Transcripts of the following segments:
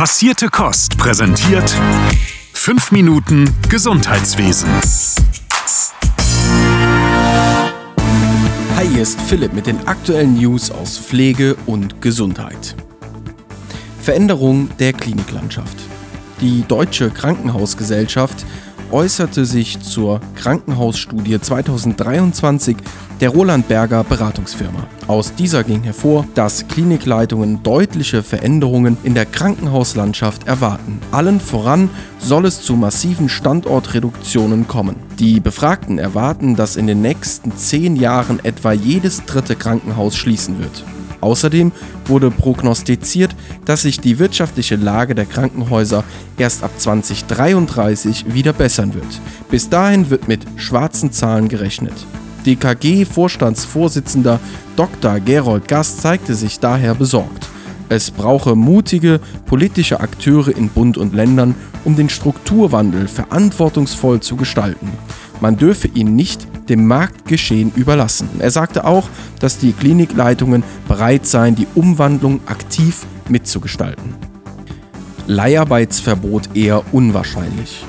Passierte Kost präsentiert 5 Minuten Gesundheitswesen. Hi, hier ist Philipp mit den aktuellen News aus Pflege und Gesundheit. Veränderung der Kliniklandschaft. Die Deutsche Krankenhausgesellschaft äußerte sich zur Krankenhausstudie 2023 der Roland Berger Beratungsfirma. Aus dieser ging hervor, dass Klinikleitungen deutliche Veränderungen in der Krankenhauslandschaft erwarten. Allen voran soll es zu massiven Standortreduktionen kommen. Die Befragten erwarten, dass in den nächsten zehn Jahren etwa jedes dritte Krankenhaus schließen wird. Außerdem wurde prognostiziert, dass sich die wirtschaftliche Lage der Krankenhäuser erst ab 2033 wieder bessern wird. Bis dahin wird mit schwarzen Zahlen gerechnet. DKG-Vorstandsvorsitzender Dr. Gerold Gast zeigte sich daher besorgt. Es brauche mutige politische Akteure in Bund und Ländern, um den Strukturwandel verantwortungsvoll zu gestalten. Man dürfe ihn nicht dem Marktgeschehen überlassen. Er sagte auch, dass die Klinikleitungen bereit seien, die Umwandlung aktiv mitzugestalten. Leiharbeitsverbot eher unwahrscheinlich.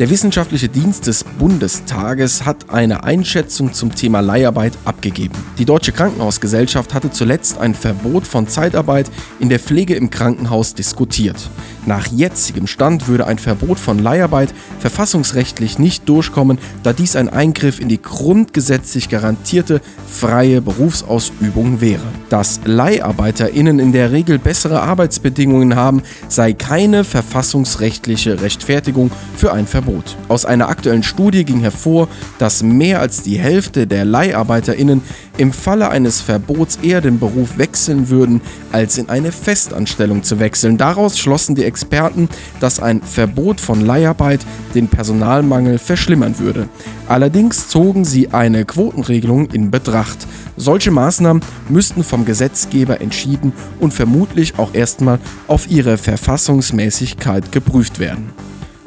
Der Wissenschaftliche Dienst des Bundestages hat eine Einschätzung zum Thema Leiharbeit abgegeben. Die Deutsche Krankenhausgesellschaft hatte zuletzt ein Verbot von Zeitarbeit in der Pflege im Krankenhaus diskutiert. Nach jetzigem Stand würde ein Verbot von Leiharbeit verfassungsrechtlich nicht durchkommen, da dies ein Eingriff in die grundgesetzlich garantierte freie Berufsausübung wäre. Dass Leiharbeiterinnen in der Regel bessere Arbeitsbedingungen haben, sei keine verfassungsrechtliche Rechtfertigung für ein Verbot. Aus einer aktuellen Studie ging hervor, dass mehr als die Hälfte der LeiharbeiterInnen im Falle eines Verbots eher den Beruf wechseln würden, als in eine Festanstellung zu wechseln. Daraus schlossen die Experten, dass ein Verbot von Leiharbeit den Personalmangel verschlimmern würde. Allerdings zogen sie eine Quotenregelung in Betracht. Solche Maßnahmen müssten vom Gesetzgeber entschieden und vermutlich auch erstmal auf ihre Verfassungsmäßigkeit geprüft werden.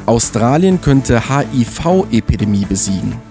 Australien könnte HIV-Epidemie besiegen.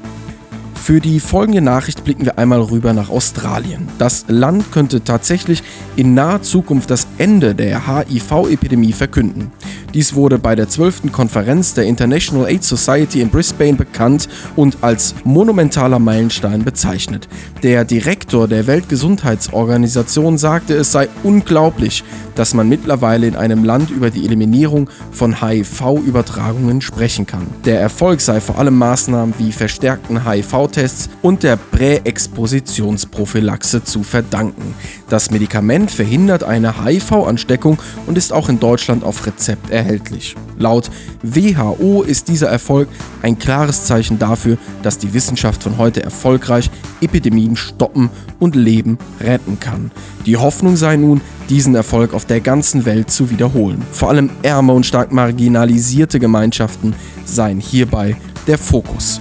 Für die folgende Nachricht blicken wir einmal rüber nach Australien. Das Land könnte tatsächlich in naher Zukunft das Ende der HIV-Epidemie verkünden. Dies wurde bei der 12. Konferenz der International AIDS Society in Brisbane bekannt und als monumentaler Meilenstein bezeichnet. Der Direktor der Weltgesundheitsorganisation sagte, es sei unglaublich, dass man mittlerweile in einem Land über die Eliminierung von HIV-Übertragungen sprechen kann. Der Erfolg sei vor allem Maßnahmen wie verstärkten HIV-Tests und der Präexpositionsprophylaxe zu verdanken. Das Medikament verhindert eine HIV-Ansteckung und ist auch in Deutschland auf Rezept erhältlich. Laut WHO ist dieser Erfolg ein klares Zeichen dafür, dass die Wissenschaft von heute erfolgreich Epidemien stoppen und Leben retten kann. Die Hoffnung sei nun, diesen Erfolg auf der ganzen Welt zu wiederholen. Vor allem ärme und stark marginalisierte Gemeinschaften seien hierbei der Fokus.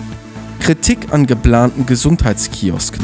Kritik an geplanten Gesundheitskiosken.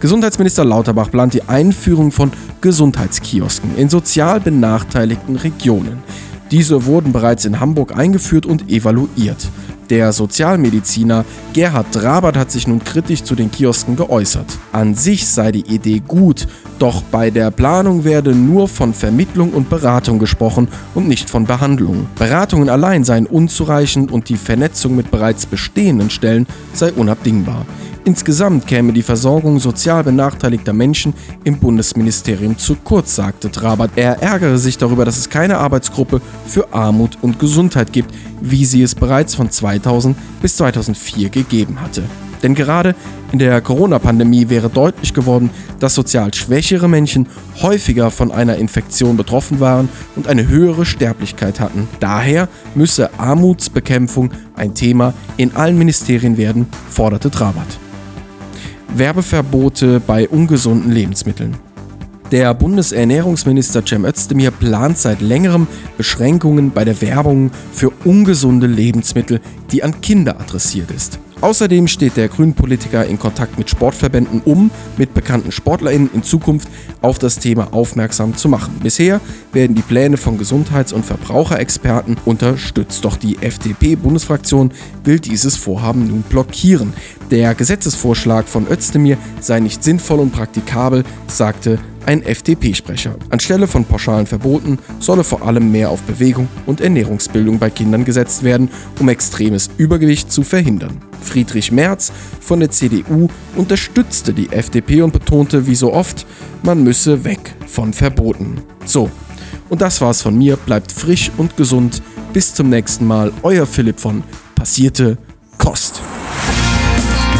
Gesundheitsminister Lauterbach plant die Einführung von Gesundheitskiosken in sozial benachteiligten Regionen. Diese wurden bereits in Hamburg eingeführt und evaluiert. Der Sozialmediziner Gerhard Drabert hat sich nun kritisch zu den Kiosken geäußert. An sich sei die Idee gut, doch bei der Planung werde nur von Vermittlung und Beratung gesprochen und nicht von Behandlung. Beratungen allein seien unzureichend und die Vernetzung mit bereits bestehenden Stellen sei unabdingbar. Insgesamt käme die Versorgung sozial benachteiligter Menschen im Bundesministerium zu kurz, sagte Trabert. Er ärgere sich darüber, dass es keine Arbeitsgruppe für Armut und Gesundheit gibt, wie sie es bereits von 2000 bis 2004 gegeben hatte. Denn gerade in der Corona-Pandemie wäre deutlich geworden, dass sozial schwächere Menschen häufiger von einer Infektion betroffen waren und eine höhere Sterblichkeit hatten. Daher müsse Armutsbekämpfung ein Thema in allen Ministerien werden, forderte Trabert. Werbeverbote bei ungesunden Lebensmitteln. Der Bundesernährungsminister Cem Özdemir plant seit längerem Beschränkungen bei der Werbung für ungesunde Lebensmittel, die an Kinder adressiert ist. Außerdem steht der Grünen-Politiker in Kontakt mit Sportverbänden, um mit bekannten SportlerInnen in Zukunft auf das Thema aufmerksam zu machen. Bisher werden die Pläne von Gesundheits- und Verbraucherexperten unterstützt, doch die FDP-Bundesfraktion will dieses Vorhaben nun blockieren. Der Gesetzesvorschlag von Özdemir sei nicht sinnvoll und praktikabel, sagte ein FDP-Sprecher. Anstelle von pauschalen Verboten solle vor allem mehr auf Bewegung und Ernährungsbildung bei Kindern gesetzt werden, um extremes Übergewicht zu verhindern. Friedrich Merz von der CDU unterstützte die FDP und betonte wie so oft, man müsse weg von Verboten. So, und das war's von mir. Bleibt frisch und gesund. Bis zum nächsten Mal. Euer Philipp von Passierte Kost.